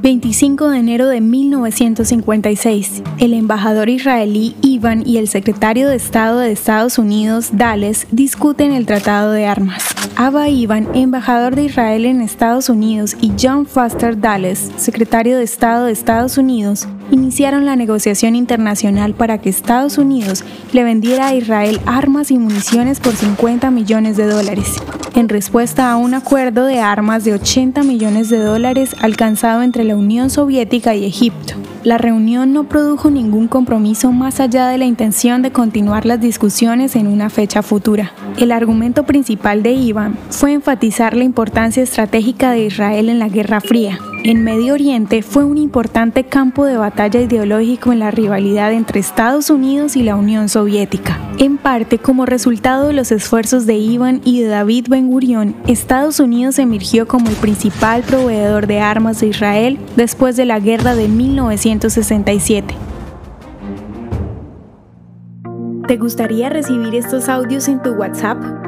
25 de enero de 1956, el embajador israelí Ivan y el secretario de Estado de Estados Unidos, Dales, discuten el tratado de armas. Abba Ivan, embajador de Israel en Estados Unidos, y John Foster Dulles, secretario de Estado de Estados Unidos, iniciaron la negociación internacional para que Estados Unidos le vendiera a Israel armas y municiones por 50 millones de dólares, en respuesta a un acuerdo de armas de 80 millones de dólares alcanzado entre la Unión Soviética y Egipto. La reunión no produjo ningún compromiso más allá de la intención de continuar las discusiones en una fecha futura. El argumento principal de Iván fue enfatizar la importancia estratégica de Israel en la Guerra Fría. En Medio Oriente fue un importante campo de batalla ideológico en la rivalidad entre Estados Unidos y la Unión Soviética. En parte, como resultado de los esfuerzos de Iván y de David Ben Gurion, Estados Unidos emergió como el principal proveedor de armas de Israel después de la guerra de 1967. ¿Te gustaría recibir estos audios en tu WhatsApp?